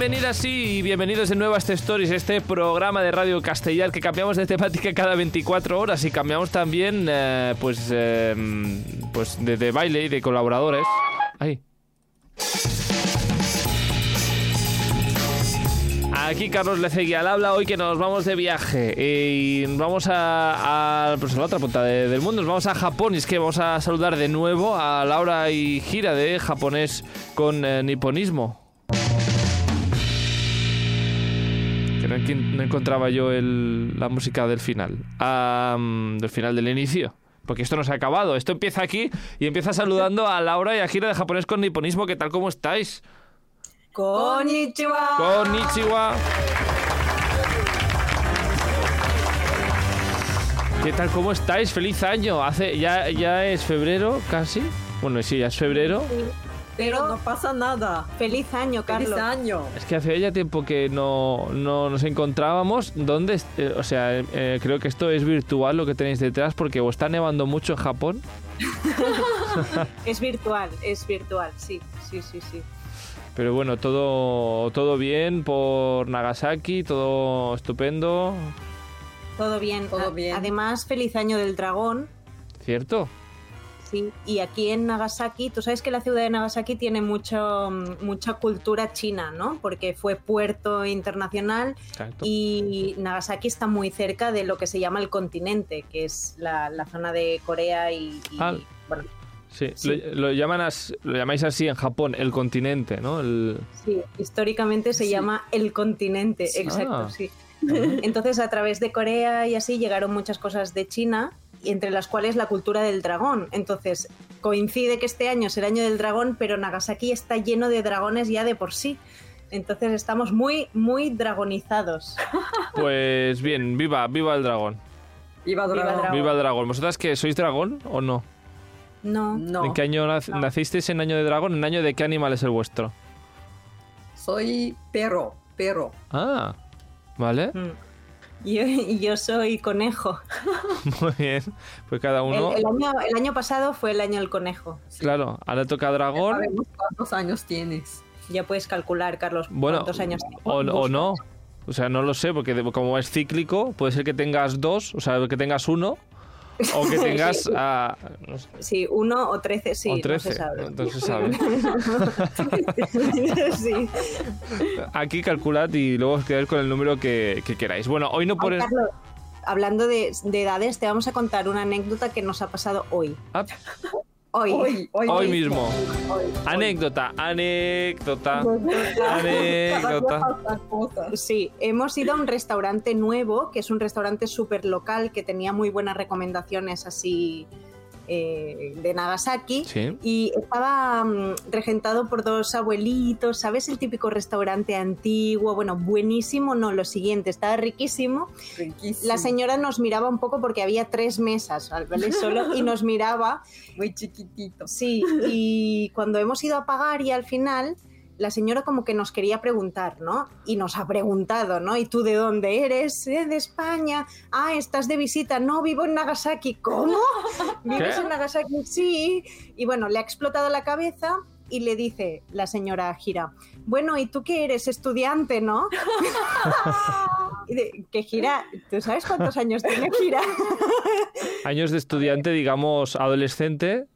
Bienvenidas y bienvenidos de nuevo a este Stories, este programa de Radio Castellar que cambiamos de temática cada 24 horas y cambiamos también eh, pues, eh, pues de, baile y de colaboradores. Ahí. Aquí Carlos Lecegui al habla hoy que nos vamos de viaje y vamos a, pues la otra punta de- del mundo, nos vamos a Japón y es que vamos a saludar de nuevo a Laura y Gira de japonés con eh, niponismo. No, encontraba yo el- la música del final, del final del inicio. Porque esto no se ha acabado, esto empieza aquí y empieza saludando a Laura y a Gira de japonés con niponismo. ¿Qué tal? ¿Cómo estáis? Konnichiwa. Konnichiwa. ¿Qué tal? ¿Cómo estáis? Feliz año. Hace ya ya es febrero casi. Bueno, sí, ya es febrero. Pero no pasa nada. Feliz año, Feliz Carlos. año. Es que hace ya tiempo que no, no nos encontrábamos. ¿Dónde? eh, o sea, eh, creo que esto es virtual lo que tenéis detrás porque o está nevando mucho en Japón. Es virtual, es virtual, sí, sí, sí, sí. Pero bueno, todo, todo bien por Nagasaki, todo estupendo, Todo bien. Todo bien. Además, feliz año del dragón. ¿cierto? Sí, y aquí en Nagasaki, tú sabes que la ciudad de Nagasaki tiene mucho, mm, mucha cultura china, ¿no? Porque fue puerto internacional Exacto. y Nagasaki está muy cerca de lo que se llama el continente, que es la, la zona de Corea y, y, Ah. bueno, Sí, Sí. Lo, lo llaman as- lo llamáis así en Japón, el continente, ¿no? El... sí, históricamente se Sí. llama el continente, Sí. exacto, Ah. sí. Entonces, a través de Corea y así llegaron muchas cosas de China, entre las cuales la cultura del dragón. Entonces, coincide que este año es el año del dragón, pero Nagasaki está lleno de dragones ya de por sí. Entonces, estamos muy, muy dragonizados. Pues bien, viva, viva el dragón. Viva Viva Dragón. Dragón. Viva el dragón. ¿Vosotras qué? ¿Sois dragón o no? No. No, ¿En qué año nac- No. nacisteis en año de dragón? ¿En año de qué animal es el vuestro? soy perro, perro. Ah, vale. Mm. Yo, yo soy conejo. Muy bien. Pues cada uno... El, el año, el año pasado fue el año del conejo. Claro, ahora toca dragón. Sabemos cuántos años tienes. Ya puedes calcular, Carlos, Bueno, cuántos años tiene. o, o no. O sea, no lo sé, porque de- como es cíclico, puede ser que tengas dos, o sea, que tengas uno, o que tengas ah, no sé, Sí, uno o trece, sí. o no trece. se sabe. Entonces se sabe. sí. Aquí calculad y luego os quedáis con el número que, que queráis. Bueno, hoy no Ay, pones... Carlos, hablando de, de edades, te vamos a contar una anécdota que nos ha pasado hoy. Ah, Hoy. Hoy, hoy, hoy mismo. Hoy. Anécdota, anécdota, anécdota. Sí, hemos ido a un restaurante nuevo, que es un restaurante súper local, que tenía muy buenas recomendaciones así eh, de Nagasaki. Sí. Y estaba mm, regentado por dos abuelitos, ¿sabes? El típico restaurante antiguo, bueno, buenísimo, no, lo siguiente, estaba riquísimo. Riquísimo. La señora nos miraba un poco porque había tres mesas, ¿vale? Solo, y nos miraba, Muy chiquitito. sí, y cuando hemos ido a pagar y al final, la señora como que nos quería preguntar, ¿no? Y nos ha preguntado, ¿no? ¿Y tú de dónde eres? "Eh, de España. Ah, estás de visita. No, vivo en Nagasaki. ¿Cómo? ¿Vives ¿Qué? en Nagasaki? Sí. Y bueno, le ha explotado la cabeza y le dice la señora Gira, bueno, ¿y tú qué eres? Estudiante, ¿no? Que Gira, ¿tú sabes cuántos años tiene Gira? Años de estudiante, digamos, adolescente.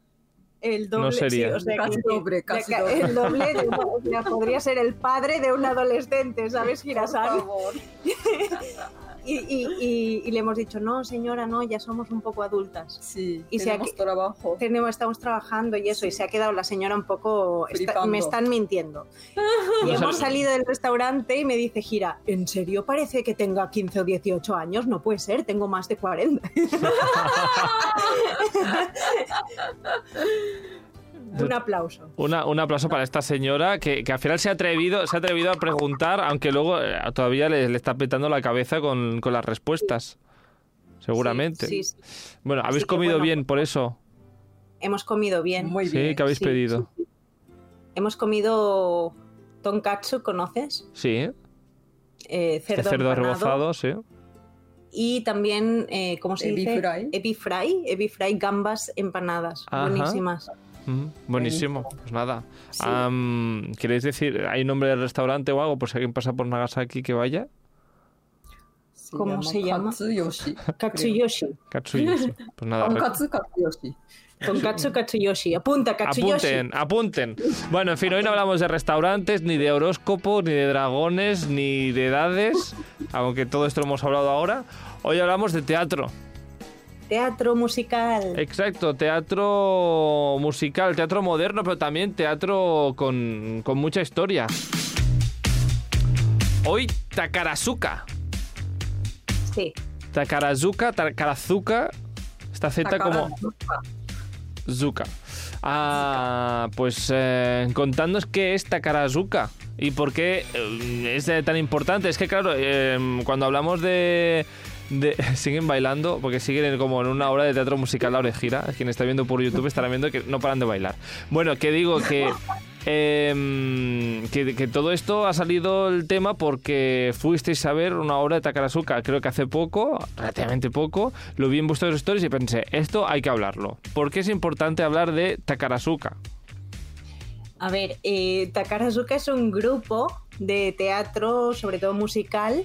El doble, No sería. sí, o sea, Casi doble, casi doble. El doble, de una- o sea, podría ser el padre de un adolescente, ¿sabes, Por Gira-san? favor. Y, y- y- y le hemos dicho, no, señora, no, ya somos un poco adultas. Sí, Y tenemos trabajo. Tenemos, estamos trabajando y eso, y se ha quedado la señora un poco... está- me están mintiendo. Y hemos sal- salido del restaurante y me dice, Gira, ¿en serio parece que tenga 15 o 18 años? No puede ser, tengo más de 40. un aplauso. Una- un aplauso para esta señora que, que al final se ha atrevido, se ha atrevido a preguntar, aunque luego eh, todavía le, le está petando la cabeza con, con las respuestas. Seguramente. Sí, sí, sí. Bueno, habéis Así que comido bueno, bien por eso. Hemos comido bien. Muy Sí, bien. que habéis sí, pedido. Hemos comido tonkatsu, ¿conoces? Sí, ¿eh? Eh, Este cerdo, cerdo rebozado, sí. Y también, eh, ¿cómo se Ebi dice? fry. Ebi fry. Ebi fry, gambas empanadas. Ajá. Buenísimas. Mm, buenísimo, pues nada. Sí. Am, ¿Queréis decir, hay nombre del restaurante o algo por si alguien pasa por Nagasaki que vaya? Se ¿Cómo se llama? Katsuyoshi. Katsuyoshi. Katsuyoshi. Pues nada, Tonkatsu Katsuyoshi. Tonkatsu Katsuyoshi. Apunta, Katsuyoshi. apunten, apunten. Bueno, en fin, hoy no hablamos de restaurantes, ni de horóscopos, ni de dragones, ni de edades, aunque todo esto lo hemos hablado ahora. Hoy hablamos de teatro. Teatro musical. Exacto, teatro musical, teatro moderno, pero también teatro con, con mucha historia. Hoy Takarazuka. Sí. Takarazuka, Takarazuka. Esta Z como. Zuka. Ah, pues eh, contándonos qué es Takarazuka y por qué eh, es eh, tan importante. Es que, claro, eh, cuando hablamos de, Siguen bailando porque siguen como en una obra de teatro musical La Orejira. Quien está viendo por YouTube estará viendo que no paran de bailar. Bueno, que digo que. em, que, que todo esto ha salido el tema porque fuisteis a ver una obra de Takarazuka, creo que hace poco, relativamente poco, lo vi en vuestros stories y pensé, esto hay que hablarlo. ¿Por qué es importante hablar de Takarazuka? A ver, eh, Takarazuka es un grupo de teatro, sobre todo musical,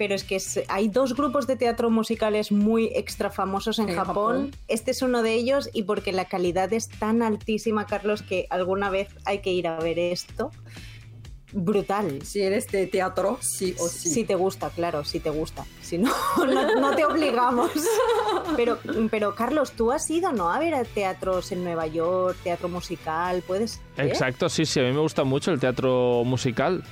pero es que es- hay dos grupos de teatro musicales muy extra famosos en En Japón. Japón. Este es uno de ellos y porque la calidad es tan altísima, Carlos, que alguna vez hay que ir a ver esto. Brutal. Si eres de teatro, sí o sí. Si te gusta, claro, si te gusta. Si no, no, no te obligamos. Pero, pero, Carlos, tú has ido, ¿no? A ver a teatros en Nueva York, teatro musical, ¿puedes? Exacto, sí, sí, a mí me gusta mucho el teatro musical.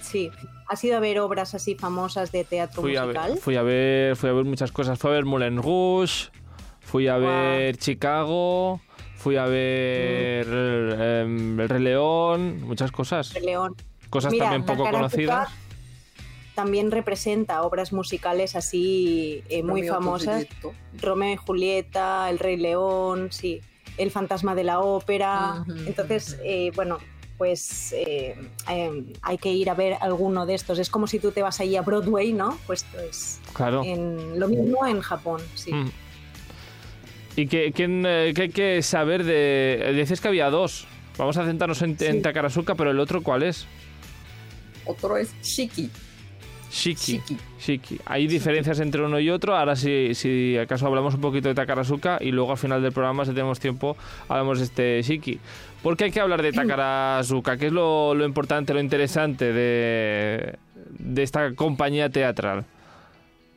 Sí. ¿Has ido a ver obras así famosas de teatro fui, a musical? ver, fui a ver fui a ver muchas cosas. Fui a ver Moulin Rouge, fui a ver Chicago, fui a ver em, El Rey León, muchas cosas. de León. Cosas Mira, también poco conocidas. También representa obras musicales así eh, muy Romeo famosas. Romeo y Julieta, El Rey León, sí, El Fantasma de la Ópera. Entonces, eh, bueno, pues eh, eh, hay que ir a ver alguno de estos. Es como si tú te vas ahí a Broadway, ¿no? Pues, pues Claro. en, lo mismo en Japón, sí. Mm. ¿Y qué, quién, eh, qué hay que saber de...? Dices que había dos. Vamos a centrarnos en. Takarazuka, pero el otro, ¿cuál es? Otro es Shiki. Shiki. Shiki. Shiki. Hay diferencias entre uno y otro. Ahora, si, si acaso hablamos un poquito de Takarazuka y luego al final del programa, si tenemos tiempo, hablamos de este Shiki. ¿Por qué hay que hablar de Takarazuka? ¿Qué es lo, lo importante, lo interesante de, de esta compañía teatral?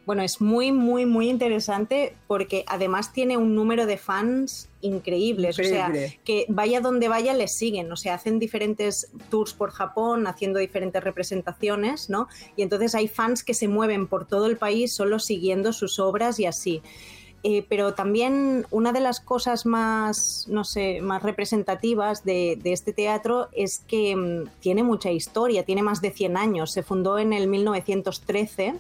Bueno, es muy, muy, muy interesante porque además tiene un número de fans increíbles. O sea, Increíble. que vaya donde vaya les siguen. O sea, hacen diferentes tours por Japón, haciendo diferentes representaciones, ¿no? Y entonces hay fans que se mueven por todo el país solo siguiendo sus obras y así. Eh, pero también una de las cosas más, no sé, más representativas de, de este teatro es que mm, tiene mucha historia, tiene más de 100 años. Se fundó en el 1913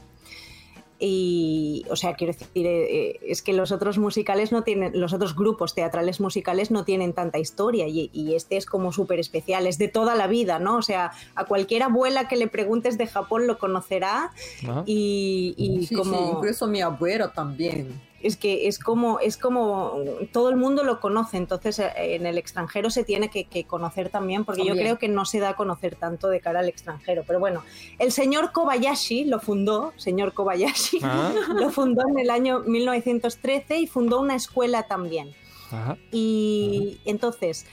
y, o sea, quiero decir, eh, eh, es que los otros musicales no tienen, los otros grupos teatrales musicales no tienen tanta historia y, y este es como súper especial, es de toda la vida, ¿no? O sea, a cualquier abuela que le preguntes de Japón lo conocerá ¿no? y, y Sí, sí, como incluso mi abuela también. Es que es como es como todo el mundo lo conoce entonces eh, en el extranjero se tiene que, que conocer también porque yo creo que no se da a conocer tanto de cara al extranjero pero bueno el señor Kobayashi lo fundó señor Kobayashi Ah, lo fundó en el año 1913 y fundó una escuela también ajá. y entonces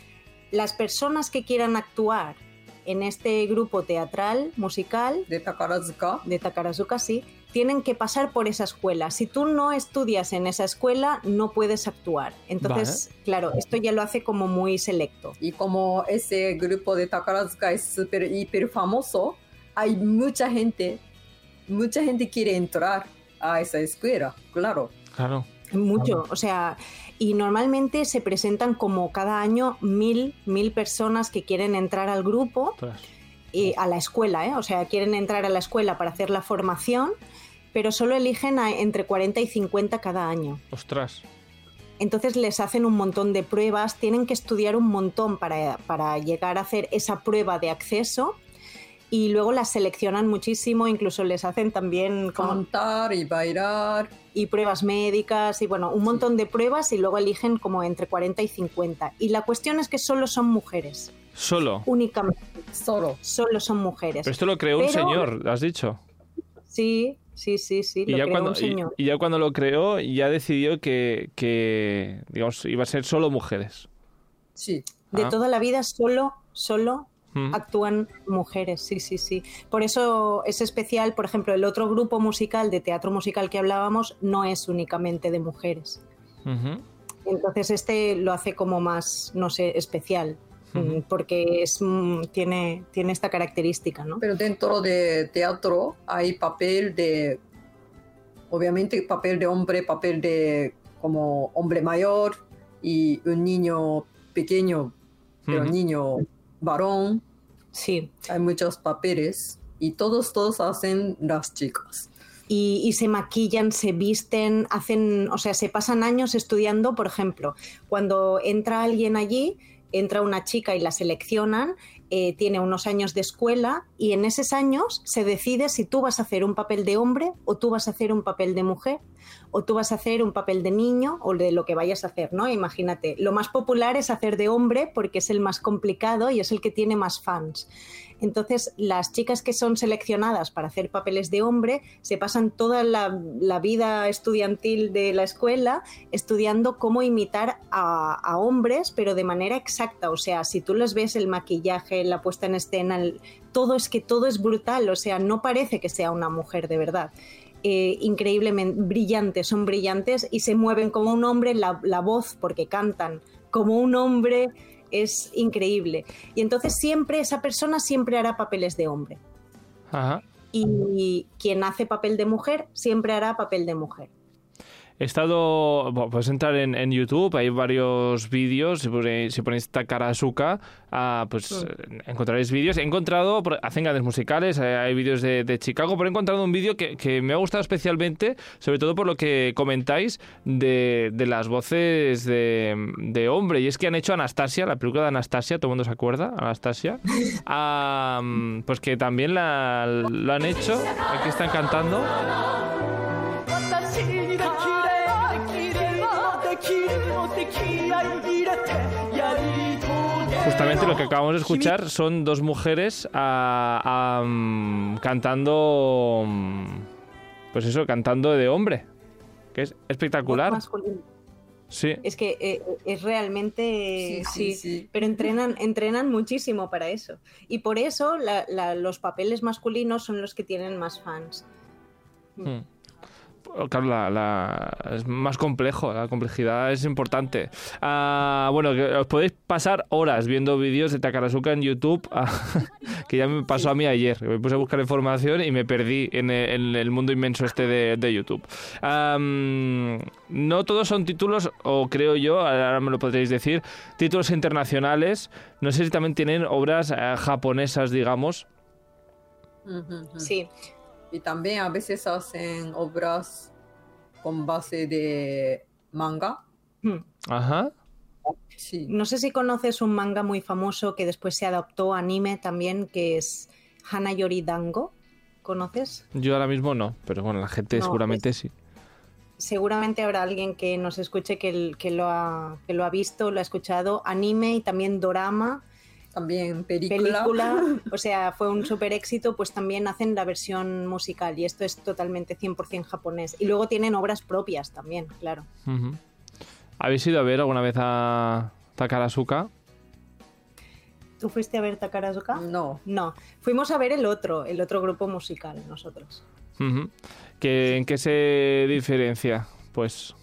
las personas que quieran actuar en este grupo teatral musical De Takarazuka. de Takarazuka, sí, tienen que pasar por esa escuela. Si tú no estudias en esa escuela, no puedes actuar. Entonces, claro, esto ya lo hace como muy selecto. Y como ese grupo de Takarazuka es súper hiper famoso, hay mucha gente, mucha gente quiere entrar a esa escuela, claro. Claro. Mucho, o sea, y normalmente se presentan como cada año mil, mil personas que quieren entrar al grupo, Ostras. y a la escuela, ¿eh? o sea, quieren entrar a la escuela para hacer la formación, pero solo eligen a- entre 40 y 50 cada año. Ostras. Entonces les hacen un montón de pruebas, tienen que estudiar un montón para, para llegar a hacer esa prueba de acceso y luego las seleccionan muchísimo, incluso les hacen también como Cantar y bailar. y pruebas médicas y bueno, un montón de pruebas y luego eligen como entre 40 y 50. Y la cuestión es que solo son mujeres, Solo. únicamente, Solo. solo son mujeres. Pero esto lo creó un señor, has dicho. Sí, sí, sí, sí, Y lo ya, creó cuando, un señor. y, y ya cuando lo creó, ya decidió que, que, digamos, iba a ser solo mujeres. Sí. De Ah. toda la vida solo, solo actúan mujeres, sí, sí, sí. Por eso es especial, por ejemplo, el otro grupo musical de teatro musical que hablábamos no es únicamente de mujeres. Entonces este lo hace como más, no sé, especial, Mm, porque es, mm, tiene, tiene esta característica, ¿no? Pero dentro de teatro hay papel de, obviamente papel de hombre, papel de como hombre mayor y un niño pequeño, pero Ujú. niño varón. Sí. Hay muchos papeles y todos, todos hacen las chicas. y, y se maquillan, se visten, hacen, o sea, se pasan años estudiando, por ejemplo, cuando entra alguien allí, entra una chica y la seleccionan, eh, tiene unos años de escuela y en esos años se decide si tú vas a hacer un papel de hombre o tú vas a hacer un papel de mujer o tú vas a hacer un papel de niño o de lo que vayas a hacer, ¿no? Imagínate, lo más popular es hacer de hombre porque es el más complicado y es el que tiene más fans. Entonces, las chicas que son seleccionadas para hacer papeles de hombre se pasan toda la, vida estudiantil de la escuela estudiando cómo imitar a, hombres, pero de manera exacta. O sea, si tú les ves el maquillaje, la puesta en escena, todo es que todo es brutal. O sea, no parece que sea una mujer de verdad. Eh, increíblemente brillantes, son brillantes y se mueven como un hombre, la voz, porque cantan como un hombre, es increíble. Y entonces siempre, esa persona siempre hará papeles de hombre. Ajá. Y quien hace papel de mujer siempre hará papel de mujer. He estado. bueno, puedes entrar en, en YouTube, hay varios vídeos. Si ponéis, si ponéis Takarazuka, ah, pues eh, encontraréis vídeos. He encontrado. Hacen grandes musicales, eh, hay vídeos de, de Chicago, pero he encontrado un vídeo que, que me ha gustado especialmente, sobre todo por lo que comentáis de, de las voces de, de hombre. Y es que han hecho Anastasia, la película de Anastasia, todo el mundo se acuerda, Anastasia. Ah, pues que también la, lo han hecho. Aquí están cantando. Justamente lo que acabamos de escuchar son dos mujeres ah, ah, mm, cantando, mm, pues eso, cantando de hombre, que es espectacular. Sí, Es que eh, es realmente Sí, sí, sí. pero entrenan, entrenan muchísimo para eso. Y por eso la- la- los papeles masculinos son los que tienen más fans. Mm. Claro, la- la- es más complejo, la complejidad es importante. Ah, bueno, que os podéis pasar horas viendo vídeos de Takarazuka en YouTube, ah, que ya me pasó a mí ayer. Me puse a buscar información y me perdí en el, en el mundo inmenso este de, de YouTube. No todos son títulos, o creo yo, ahora me lo podréis decir, títulos internacionales. No sé si también tienen obras eh, japonesas, digamos. Sí, Y también a veces hacen obras con base de manga. Hmm. Ajá. Sí. No sé si conoces un manga muy famoso que después se adaptó a anime también, que es Hanayori Dango. ¿Conoces? Yo ahora mismo no, pero bueno, la gente No, seguramente sí. Seguramente habrá alguien que nos escuche que, el- que lo, ha, que lo ha visto, lo ha escuchado. Anime y también dorama, También película. película. O sea, fue un súper éxito, pues también hacen la versión musical y esto es totalmente 100% japonés. Y luego tienen obras propias también, claro. Ujú. ¿Habéis ido a ver alguna vez a Takarazuka? ¿Tú fuiste a ver Takarazuka? No. No, fuimos a ver el otro, el otro grupo musical nosotros. ¿Que- ¿En qué se diferencia? Pues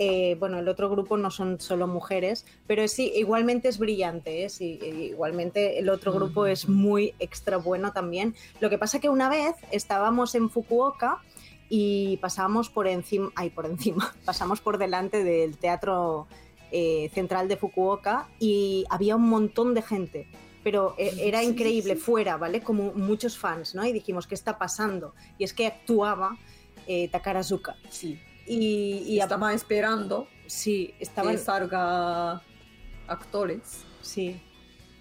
Eh, bueno, el otro grupo no son solo mujeres, pero sí, igualmente es brillante, ¿eh? Sí, igualmente el otro grupo es muy extra bueno también. Lo que pasa que una vez estábamos en Fukuoka y pasamos por encima, ay, por encima, pasamos por delante del teatro eh, central de Fukuoka y había un montón de gente. Pero eh, era Sí, increíble sí. fuera, ¿vale? Como muchos fans, ¿no? Y dijimos, ¿qué está pasando? Y es que actuaba eh, Takarazuka. Sí. Y, y Estaban esperando Sí, estaban, que salga actores. sí.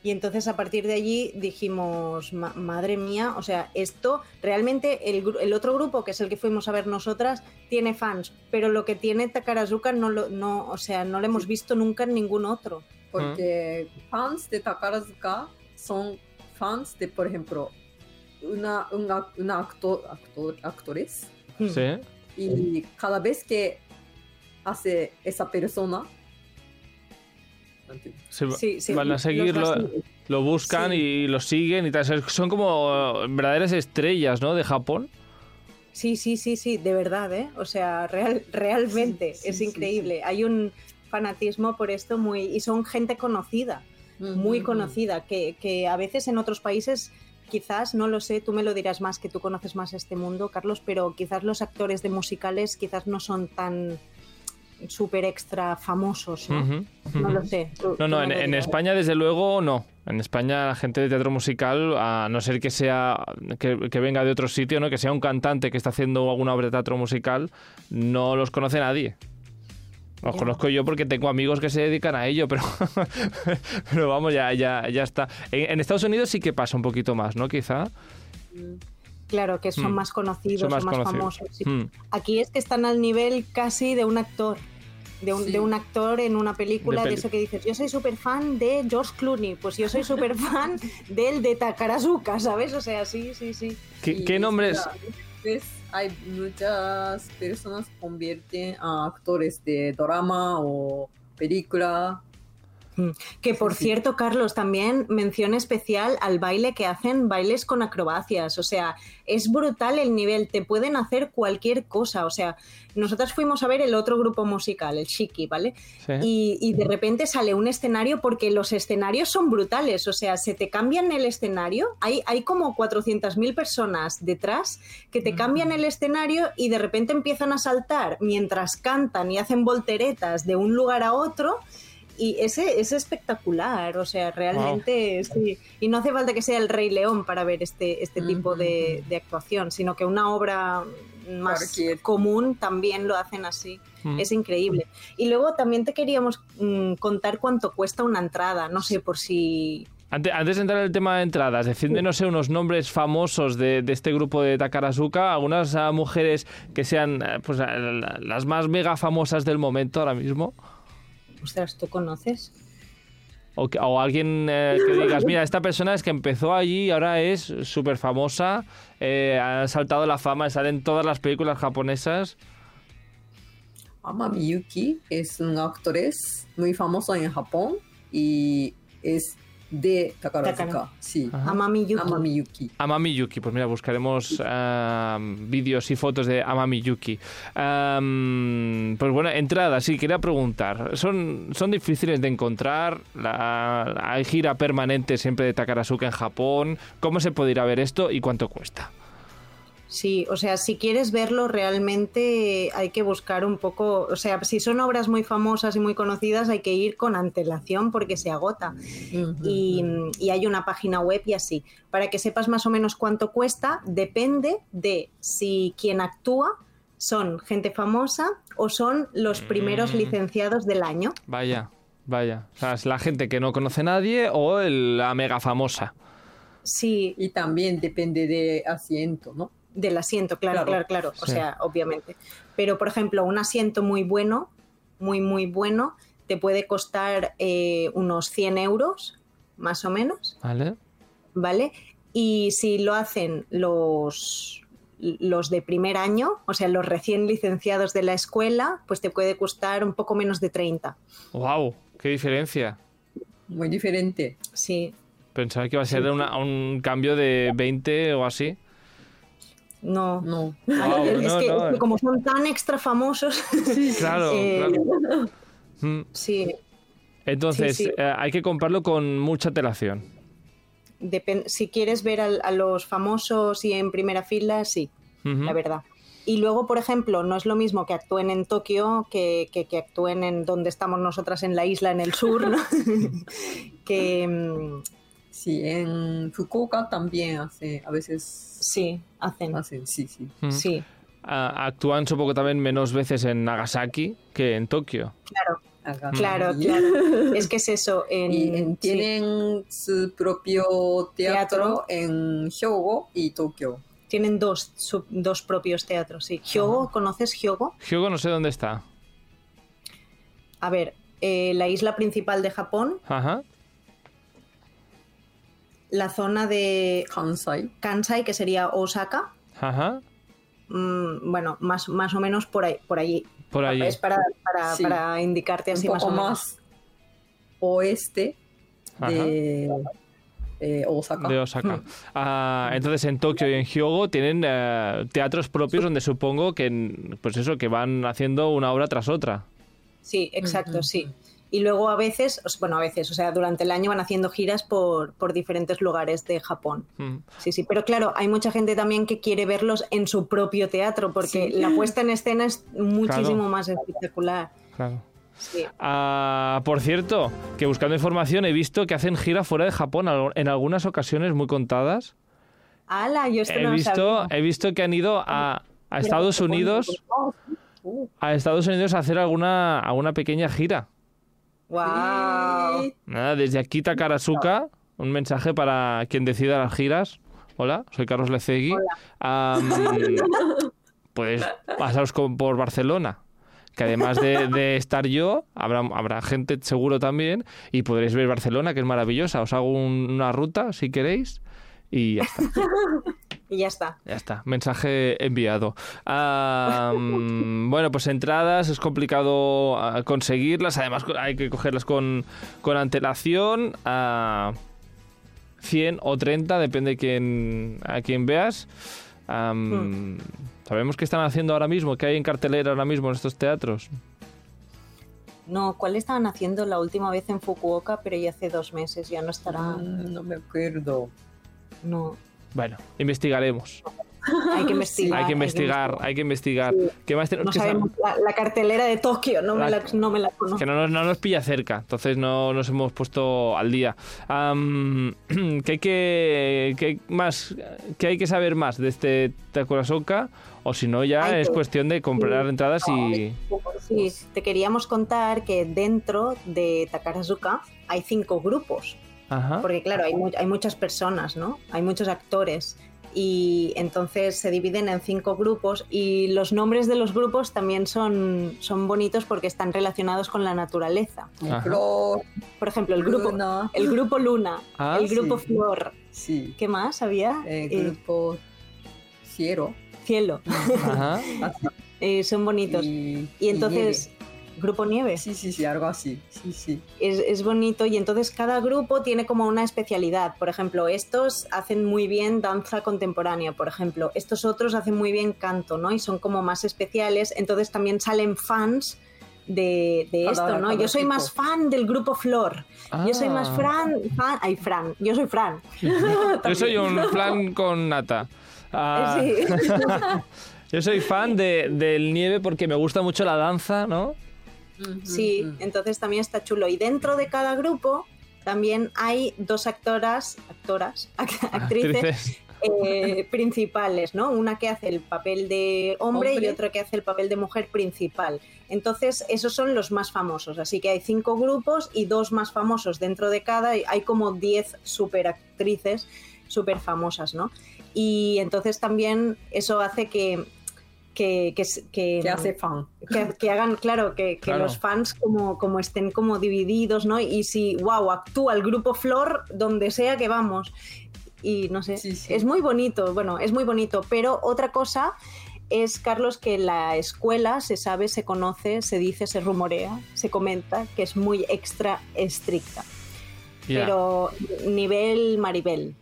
Y entonces a partir de allí dijimos, "Ma- madre mía, o sea, esto realmente el, el otro grupo, que es el que fuimos a ver nosotras, tiene fans, pero lo que tiene Takarazuka no lo, no, o sea, no lo hemos visto nunca en ningún otro. Porque fans de Takarazuka son fans de, por ejemplo, una, una, una actor, actor, actores. Hmm. Sí. Y cada vez que hace esa persona, Se- Sí, sí, van a seguirlo, así. lo buscan Sí. y lo siguen y tal. Son como verdaderas estrellas, ¿no? De Japón. Sí, sí, sí, sí, de verdad, ¿eh? O sea, real, realmente Sí, sí, es sí, increíble. Hay un fanatismo por esto muy... Y son gente conocida, muy conocida, que, que a veces en otros países, quizás, no lo sé, tú me lo dirás más, que tú conoces más este mundo, Carlos, pero quizás los actores de musicales quizás no son tan súper extra famosos, ¿no? No lo sé. tú- No, no, en. España desde luego no. En España la gente de teatro musical, a no ser que sea que, que venga de otro sitio, ¿no? que sea un cantante que está haciendo alguna obra de teatro musical, no los conoce nadie. Los Ya. conozco yo porque tengo amigos que se dedican a ello, pero, pero vamos, ya, ya, ya está. En, en Estados Unidos sí que pasa un poquito más, ¿no? Quizá. Claro, que son Mm. más conocidos, Son son más conocidos. famosos. sí. Mm. Aquí es que están al nivel casi de un actor. De un, Sí. de un actor en una película, De eso que dices, yo soy súper fan de George Clooney, pues yo soy súper fan del de Takarazuka, ¿sabes? O sea, sí, sí, sí. ¿Qué, qué nombres? Pues hay muchas personas convierten a actores de drama o película. Que por Sí, sí. cierto, Carlos, también mención especial al baile que hacen bailes con acrobacias. O sea, es brutal el nivel, te pueden hacer cualquier cosa. O sea, nosotras fuimos a ver el otro grupo musical, el Shiki, ¿vale? Sí. y, y de repente sale un escenario porque los escenarios son brutales, o sea, se te cambian el escenario, hay, hay como 400.000 personas detrás que te cambian el escenario y de repente empiezan a saltar mientras cantan y hacen volteretas de un lugar a otro. Y ese es espectacular, o sea, realmente sí. Y no hace falta que sea el Rey León para ver este, este tipo de, de actuación, sino que una obra más Cualquier. común también lo hacen así. Mm. Es increíble. Y luego también te queríamos mm, contar cuánto cuesta una entrada, no sé por si... Antes, antes de entrar en el tema de entradas, decidme, no sé, unos nombres famosos de, de este grupo de Takarazuka, algunas ah, mujeres que sean ah, pues, la- las más mega famosas del momento ahora mismo. Ostras, ¿tú conoces? O, que- o alguien eh, que digas, mira, esta persona es que empezó allí y ahora es súper famosa, eh, ha saltado a la fama, sale en todas las películas japonesas. Amami Yuki es una actriz muy famosa en Japón y es de Takarazuka. Takara. Sí. Amami Yuki. Amami Yuki. Amami Yuki, pues mira, buscaremos ah, vídeos y fotos de Amami Yuki. Am, pues bueno, entradas, sí, quería preguntar. ¿Son, son difíciles de encontrar? La, ¿Hay gira permanente siempre de Takarazuka en Japón? ¿Cómo se puede ir a ver esto y cuánto cuesta? Sí, o sea, si quieres verlo realmente hay que buscar un poco, o sea, si son obras muy famosas y muy conocidas hay que ir con antelación porque se agota. y, y hay una página web y así. Para que sepas más o menos cuánto cuesta, depende de si quien actúa son gente famosa o son los primeros Mm. licenciados del año. Vaya, vaya. O sea, es la gente que no conoce a nadie o el- la mega famosa. Sí, Y también depende de asiento, ¿no? Del asiento, claro, Claro. claro, claro. O Sí. sea, obviamente. Pero, por ejemplo, un asiento muy bueno, muy, muy bueno, te puede costar eh, unos 100 euros, más o menos. ¿Vale? ¿vale? Y si lo hacen los, los de primer año, o sea, los recién licenciados de la escuela, pues te puede costar un poco menos de 30. ¡Wow! ¡Qué diferencia! Muy diferente. Sí, Pensaba que iba a ser una- un cambio de 20 o así. No. No. Es, no, que, no. es que como son tan extra famosos, Claro, Eh, claro. Mm. sí, Entonces, Sí, sí. eh, hay que comprarlo con mucha telación. depen- si quieres ver a, los famosos y en primera fila, sí, la verdad. Y luego, por ejemplo, no es lo mismo que actúen en Tokio que, que, que actúen en donde estamos nosotras en la isla, en el sur, ¿no? que mm, Sí, en Fukuoka también hace, a veces sí, hacen. hacen, sí, sí. Mm. Sí, Ah, actúan supongo también menos veces en Nagasaki que en Tokio. claro. Acá. Claro, claro. Es que es eso. En, Y en- sí. tienen su propio teatro, Teatro. en Hyogo y Tokio. Tienen dos, su- dos propios teatros, sí. Hyogo, ¿conoces Hyogo? Hyogo no sé dónde está. A ver, eh, la isla principal de Japón, Ajá. La zona de Kansai. Kansai, que sería Osaka, Ajá. mm, bueno, más, más o menos por ahí. Por allí. Por allí. Es para, para, Sí. para indicarte Un así más o poco menos. más oeste de eh, Osaka. De Osaka. Ah, entonces en Tokio y en Hyogo tienen eh, teatros propios donde supongo que, pues eso, que van haciendo una obra tras otra. Sí, exacto, sí. Y luego a veces, bueno, a veces, o sea, durante el año van haciendo giras por, por diferentes lugares de Japón. Mm. Sí, sí, pero claro, hay mucha gente también que quiere verlos en su propio teatro, porque Sí. la puesta en escena es muchísimo Claro. más espectacular. Claro. Sí. Ah, por cierto, que buscando información he visto que hacen gira fuera de Japón en algunas ocasiones muy contadas. ¡Hala! Yo esto He no visto, sabía. he visto que han ido a, a Estados Unidos, Uh, a Estados Unidos a hacer alguna, alguna pequeña gira. ¡Wow! sí. Nada, desde aquí Takarazuka, un mensaje para quien decida las giras. Hola, soy Carlos Lecegui. Am, pues pasaros con- por Barcelona, que además de, de estar yo, habrá, habrá gente seguro también, y podréis ver Barcelona, que es maravillosa. Os hago un- una ruta si queréis. Y ya está, Y ya está. ya está. Mensaje enviado. Bueno, pues entradas es complicado ah, conseguirlas. Además, hay que cogerlas con, con antelación. A 100 o 30, depende quién, a quién veas. Am, ¿Sabemos qué están haciendo ahora mismo? ¿Qué hay en cartelera ahora mismo en estos teatros? No, ¿cuál estaban haciendo la última vez en Fukuoka? Pero ya hace dos meses, ya no estará. Mm, no me acuerdo. No, Bueno, investigaremos. hay que investigar. hay que investigar, hay que investigar. ¿Qué más tenemos No que sabemos la, la cartelera de Tokio, no me La- no me la conozco. Que no nos, no nos pilla cerca, entonces no nos hemos puesto al día. Am, ¿qué, hay que, qué hay más, ¿Qué hay que saber más de este Takurasoka? O si no, ya Hay es que- cuestión de comprar sí. entradas y... Sí, te queríamos contar que dentro de Takarazuka hay cinco grupos, Ajá. porque claro, hay, mu- hay muchas personas, ¿no? Hay muchos actores y entonces se dividen en cinco grupos y los nombres de los grupos también son, son bonitos porque están relacionados con la naturaleza. Ajá. Flor, Por ejemplo, el grupo, Luna. el grupo Luna, Ah, el grupo sí. Flor, Sí. ¿qué más había? El Eh, grupo Cielo. cielo, Ajá. Eh, son bonitos. Y, Y entonces, grupo Nieve. Sí, sí, sí, algo así. Sí, sí. es, es bonito y entonces cada grupo tiene como una especialidad. Por ejemplo, estos hacen muy bien danza contemporánea, por ejemplo. Estos otros hacen muy bien canto, ¿no? Y son como más especiales. Entonces también salen fans de, esto, ¿no? Yo soy tipo. más fan del grupo Flor. Yo soy más Ah. Fran, fan, ay, Fran, yo soy Fran. Yo soy un flan con nata. Ah, Sí. Yo soy fan de, del nieve porque me gusta mucho la danza, ¿no? Sí, entonces también está chulo. Y dentro de cada grupo también hay dos actoras, actoras, act- actrices eh, principales, ¿no? Una que hace el papel de hombre, y Hombre. otra que hace el papel de mujer principal. Entonces, esos son los más famosos. Así que hay cinco grupos y dos más famosos dentro de cada. y Hay como diez superactrices súper famosas, ¿no? Y entonces también eso hace que... Que, que, que- ¿Qué hace fan? que, que hagan, claro, que, que Claro. los fans como, como estén como divididos, ¿no? Y si, wow, actúa el grupo Flor donde sea que vamos. Y no sé, Sí, sí. es muy bonito, bueno, es muy bonito, pero otra cosa es, Carlos, que la escuela se sabe, se conoce, se dice, se rumorea, se comenta que es muy extra estricta, pero nivel Maribel.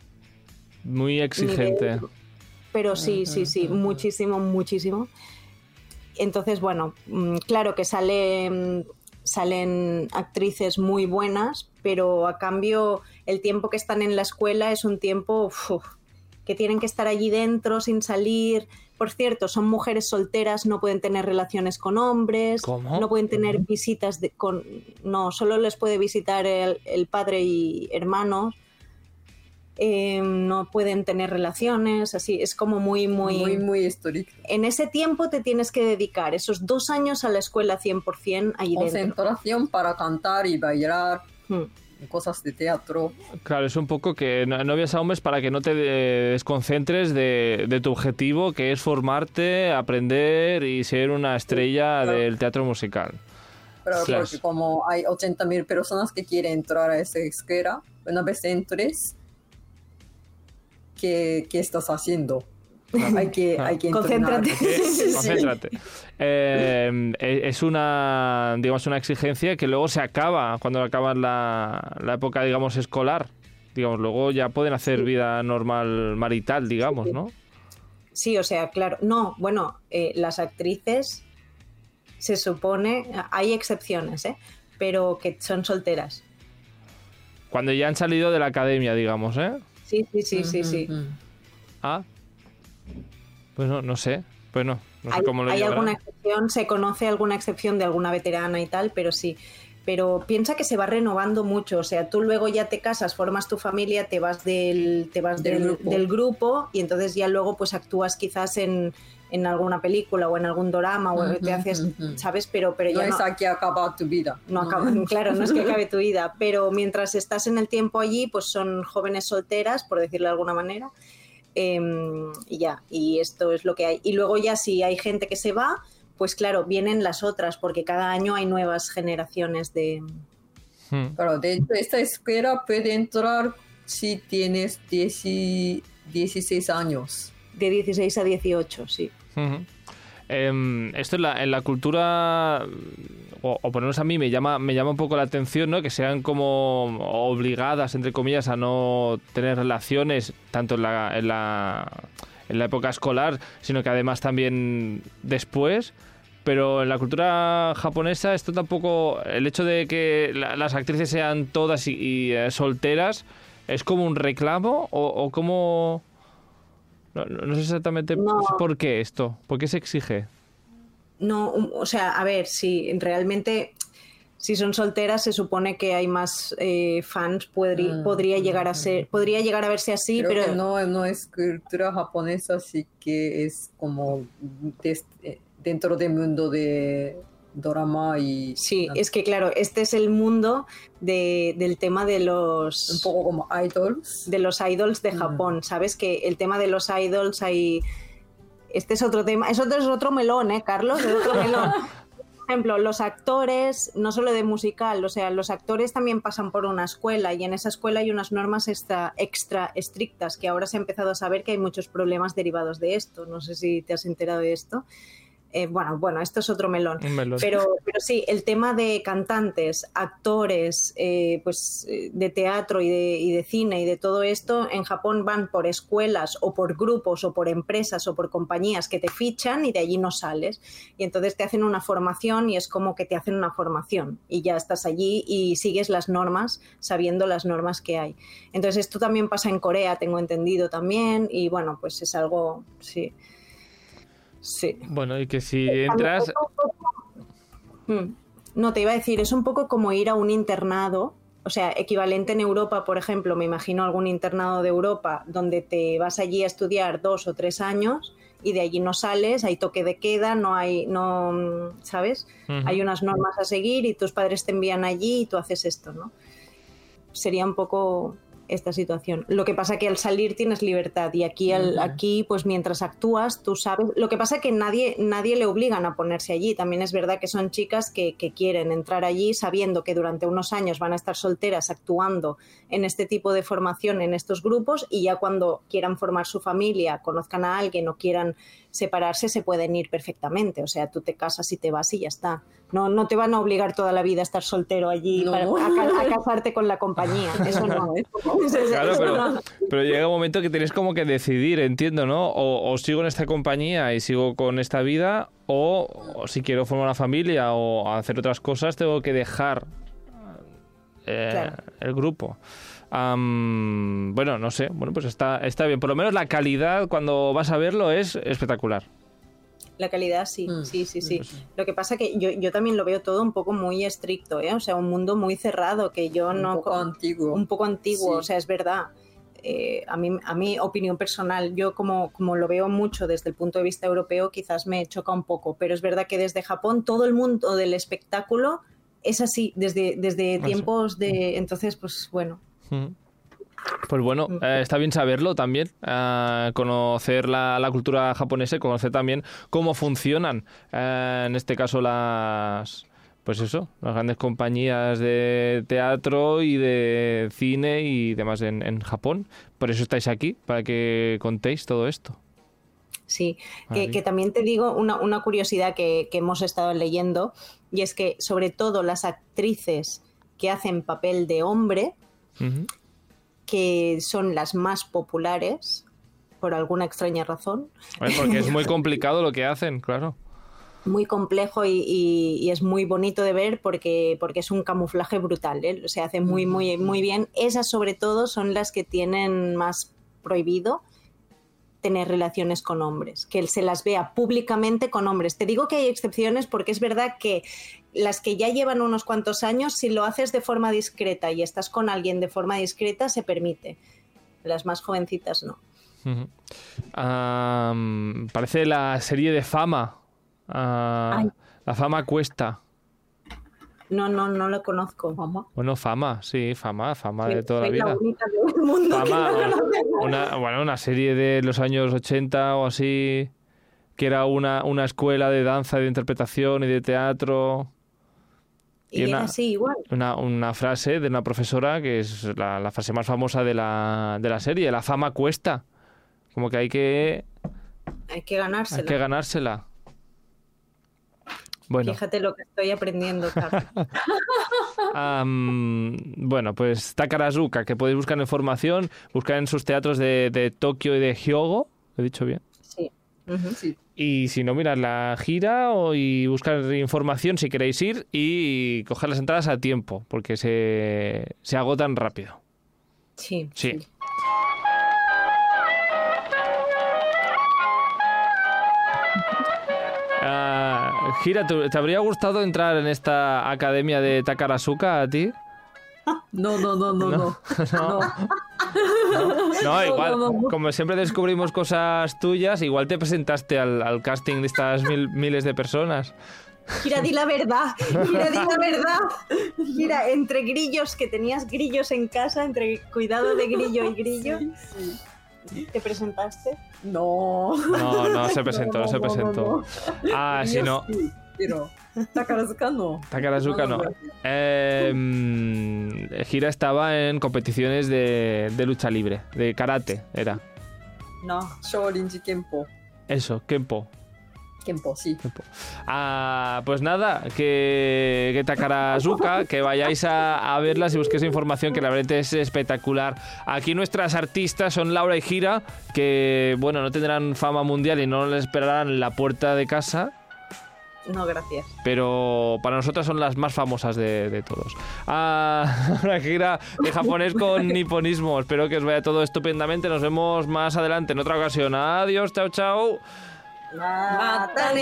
Muy exigente. nivel- pero sí, sí, sí, muchísimo, muchísimo. Entonces, bueno, mm, claro que sale, salen actrices muy buenas, pero a cambio el tiempo que están en la escuela es un tiempo uf, que tienen que estar allí dentro sin salir. Por cierto, son mujeres solteras, no pueden tener relaciones con hombres, ¿Cómo? no pueden tener visitas de, con... No, solo les puede visitar el, el padre y hermanos. Eh, no pueden tener relaciones, así, es como muy, muy... Muy, muy estricto. En ese tiempo te tienes que dedicar esos dos años a la escuela 100% allí dentro. Concentración para cantar y bailar, Hmm. cosas de teatro. Claro, es un poco que no, no a hombres para que no te desconcentres de, de tu objetivo, que es formarte, aprender y ser una estrella Claro. del teatro musical. Pero Claro. porque como hay 80.000 personas que quieren entrar a esa escuela, una vez entres, ¿qué, qué estás haciendo? Hay que, hay que entrenar. Concéntrate. Sí, Concéntrate. Eh, es una, digamos, una exigencia que luego se acaba cuando acaba la, la época, digamos, escolar. Digamos, luego ya pueden hacer vida normal marital, digamos, ¿no? Sí, o sea, claro. No, bueno, eh, las actrices se supone, hay excepciones, ¿eh? Pero que son solteras. Cuando ya han salido de la academia, digamos, ¿eh? Sí, sí, sí, sí, sí. Ah. Pues no, no sé. Pues no, no sé hay cómo lo hay alguna excepción, se conoce alguna excepción de alguna veterana y tal, pero sí. Pero piensa que se va renovando mucho, o sea, tú luego ya te casas, formas tu familia, te vas del, te vas Del del, grupo. del grupo y entonces ya luego pues actúas quizás en, en alguna película o en algún drama o te haces. ¿sabes? Pero, pero No ya es aquí acaba tu vida. no acaba, claro, no es que acabe tu vida, pero mientras estás en el tiempo allí, pues son jóvenes solteras, por decirlo de alguna manera, em, y ya, y esto es lo que hay. Y luego ya si hay gente que se va, pues claro, vienen las otras, porque cada año hay nuevas generaciones de... Hmm. Pero de hecho, esta escuela puede entrar si tienes 10 y 16 años. De 16 a 18, sí. Ujú. Em, esto en la, en la cultura, o, o por lo menos a mí me llama, me llama un poco la atención, ¿no? Que sean como obligadas, entre comillas, a no tener relaciones, tanto en la, en la, en la época escolar, sino que además también después. Pero en la cultura japonesa esto tampoco, el hecho de que la- las actrices sean todas y, y, eh, solteras, ¿es como un reclamo o, o como... No, sé exactamente No. por qué esto, por qué se exige. No, o sea, a ver, si realmente si son solteras se supone que hay más eh, fans, Mm, podría llegar a ser, podría llegar a verse así, Creo pero que no, no es cultura japonesa, así que es como des- eh, dentro del mundo de drama y Sí, es que claro, este es el mundo de- del tema de un los poco como idols. de los idols de Mm. Japón. Sabes que el tema de los idols hay este es otro tema, eso es otro melón, ¿eh, Carlos? Es otro melón. Ejemplo, los actores, no solo de musical, o sea, los actores también pasan por una escuela y en esa escuela hay unas normas extra, extra estrictas que ahora se ha empezado a saber que hay muchos problemas derivados de esto. No sé si te has enterado de esto. Eh, bueno, bueno, esto es otro melón. Pero, pero sí, el tema de cantantes, actores, eh, pues eh, de teatro y de, y de cine y de todo esto, en Japón van por escuelas o por grupos o por empresas o por compañías que te fichan y de allí no sales. Y entonces te hacen una formación y es como que te hacen una formación y ya estás allí y sigues las normas sabiendo las normas que hay. Entonces esto también pasa en Corea, tengo entendido también, y bueno, pues es algo, sí. Sí. Bueno, y que si entras... Mm. No, te iba a decir, es un poco como ir a un internado, o sea, equivalente en Europa, por ejemplo, me imagino algún internado de Europa donde te vas allí a estudiar dos o tres años y de allí no sales, hay toque de queda, no hay, no, ¿sabes? Hay unas normas a seguir y tus padres te envían allí y tú haces esto, ¿no? Sería un poco esta situación. Lo que pasa que al salir tienes libertad y aquí, al- aquí pues mientras actúas, tú sabes. Lo que pasa que nadie, nadie le obligan a ponerse allí. También es verdad que son chicas que, que quieren entrar allí sabiendo que durante unos años van a estar solteras actuando en este tipo de formación, en estos grupos, y ya cuando quieran formar su familia, conozcan a alguien o quieran separarse, se pueden ir perfectamente. O sea, tú te casas y te vas y ya está. No, no te van a obligar toda la vida a estar soltero allí No. para, a, ca- a casarte con la compañía. Eso no. Eso- Claro, eso pero, no. pero llega un momento que tienes como que decidir, entiendo, ¿no? O, o sigo en esta compañía y sigo con esta vida, o, o si quiero formar una familia o hacer otras cosas, tengo que dejar eh, Claro. el grupo. Am, bueno, no sé, bueno, pues está, está bien. Por lo menos la calidad cuando vas a verlo es espectacular. La calidad sí, Mm, sí, sí, sí. mm. Lo que pasa que yo, yo también lo veo todo un poco muy estricto, ¿eh? O sea, un mundo muy cerrado que yo un no... poco antiguo. un poco antiguo, Sí. o sea, es verdad. eh, a, mí, a mí, opinión personal, yo como, como lo veo mucho desde el punto de vista europeo, quizás me choca un poco, pero es verdad que desde Japón todo el mundo del espectáculo es así, desde, desde Ah, tiempos de... Entonces, pues bueno, Mm. Pues bueno, eh, está bien saberlo también, eh, conocer la, la cultura japonesa y conocer también cómo funcionan, eh, en este caso las, pues eso, las grandes compañías de teatro y de cine y demás en, en Japón. Por eso estáis aquí, para que contéis todo esto. Sí, que, que también te digo una, una curiosidad que, que hemos estado leyendo, y es que sobre todo las actrices que hacen papel de hombre, que son las más populares, por alguna extraña razón, Porque es muy complicado lo que hacen, claro. muy complejo y, y- y es muy bonito de ver porque, porque es un camuflaje brutal, ¿eh? se hace muy, muy, muy bien. Esas sobre todo son las que tienen más prohibido tener relaciones con hombres, que se las vea públicamente con hombres. Te digo que hay excepciones porque es verdad que las que ya llevan unos cuantos años, si lo haces de forma discreta y estás con alguien de forma discreta, se permite. Las más jovencitas no. Ujú. Am, parece la serie de fama. Ah, la fama cuesta. No, no, no lo conozco. Mamá. Bueno, fama, sí, fama, fama de Soy- toda la vida. única del mundo que Fama, no una, bueno, una serie de los años 80 o así, que era una, una escuela de danza, de interpretación y de teatro. Y, Y es una- así igual. Una, una frase de una profesora que es la, la frase más famosa de la, de la serie, la fama cuesta. Como que hay que, Hay que ganársela. hay que ganársela. Bueno, Fíjate lo que estoy aprendiendo, am, bueno, pues Takarazuka, que podéis buscar información, buscar en sus teatros de, de Tokio y de Hyogo, ¿lo he dicho bien? Sí. Y si no, mirad la gira o, y buscar información si queréis ir y coger las entradas a tiempo, porque se, se agotan rápido. Sí. Sí. Gira, ¿te habría gustado entrar en esta academia de Takarazuka a ti? No, no, no, no, no. No. No, igual, no, no. como siempre descubrimos cosas tuyas, igual te presentaste al, al casting de estas mil- miles de personas. Gira, di la verdad. Gira, di la verdad. Gira, entre grillos, que tenías grillos en casa, entre cuidado de grillo y grillo, Sí. ¿te presentaste? No. No, no se presentó, no, se presentó. Ah, si no, Sí, pero Takarazuka no. Takarazuka no. Eh, Gira estaba en competiciones de, de lucha libre, de karate, era. No. Shaolin Kenpo. Eso, Kempo. Kenpo, sí. Kempo. Ah, pues nada, que, que Takarazuka, que vayáis a, a verlas y busquéis información, que la verdad es espectacular. Aquí nuestras artistas son Laura y Gira, que bueno, no tendrán fama mundial y no les esperarán la puerta de casa, No, gracias. pero para nosotras son las más famosas de, de todos. Ah, una gira de japonés con niponismo. Espero que os vaya todo estupendamente. Nos vemos más adelante en otra ocasión. Adiós, chao, chao. またね